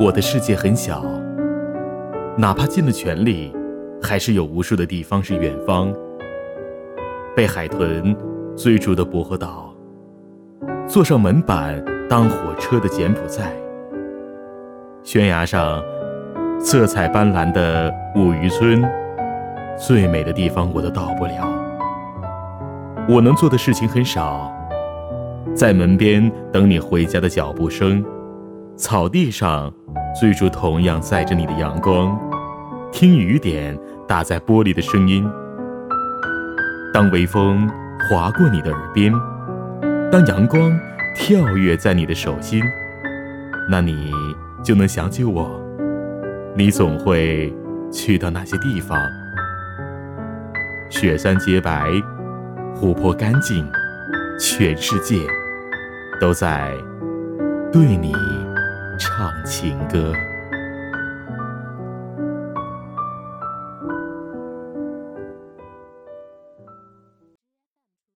我的世界很小，哪怕尽了全力，还是有无数的地方是远方。被海豚追逐的薄荷岛，坐上门板当火车的柬埔寨，悬崖上色彩斑斓的五渔村，最美的地方我都到不了。我能做的事情很少，在门边等你回家的脚步声，草地上追逐同样载着你的阳光，听雨点打在玻璃的声音。当微风划过你的耳边，当阳光跳跃在你的手心，那你就能想起我。你总会去到那些地方，雪山洁白，湖泊干净，全世界都在对你唱情歌。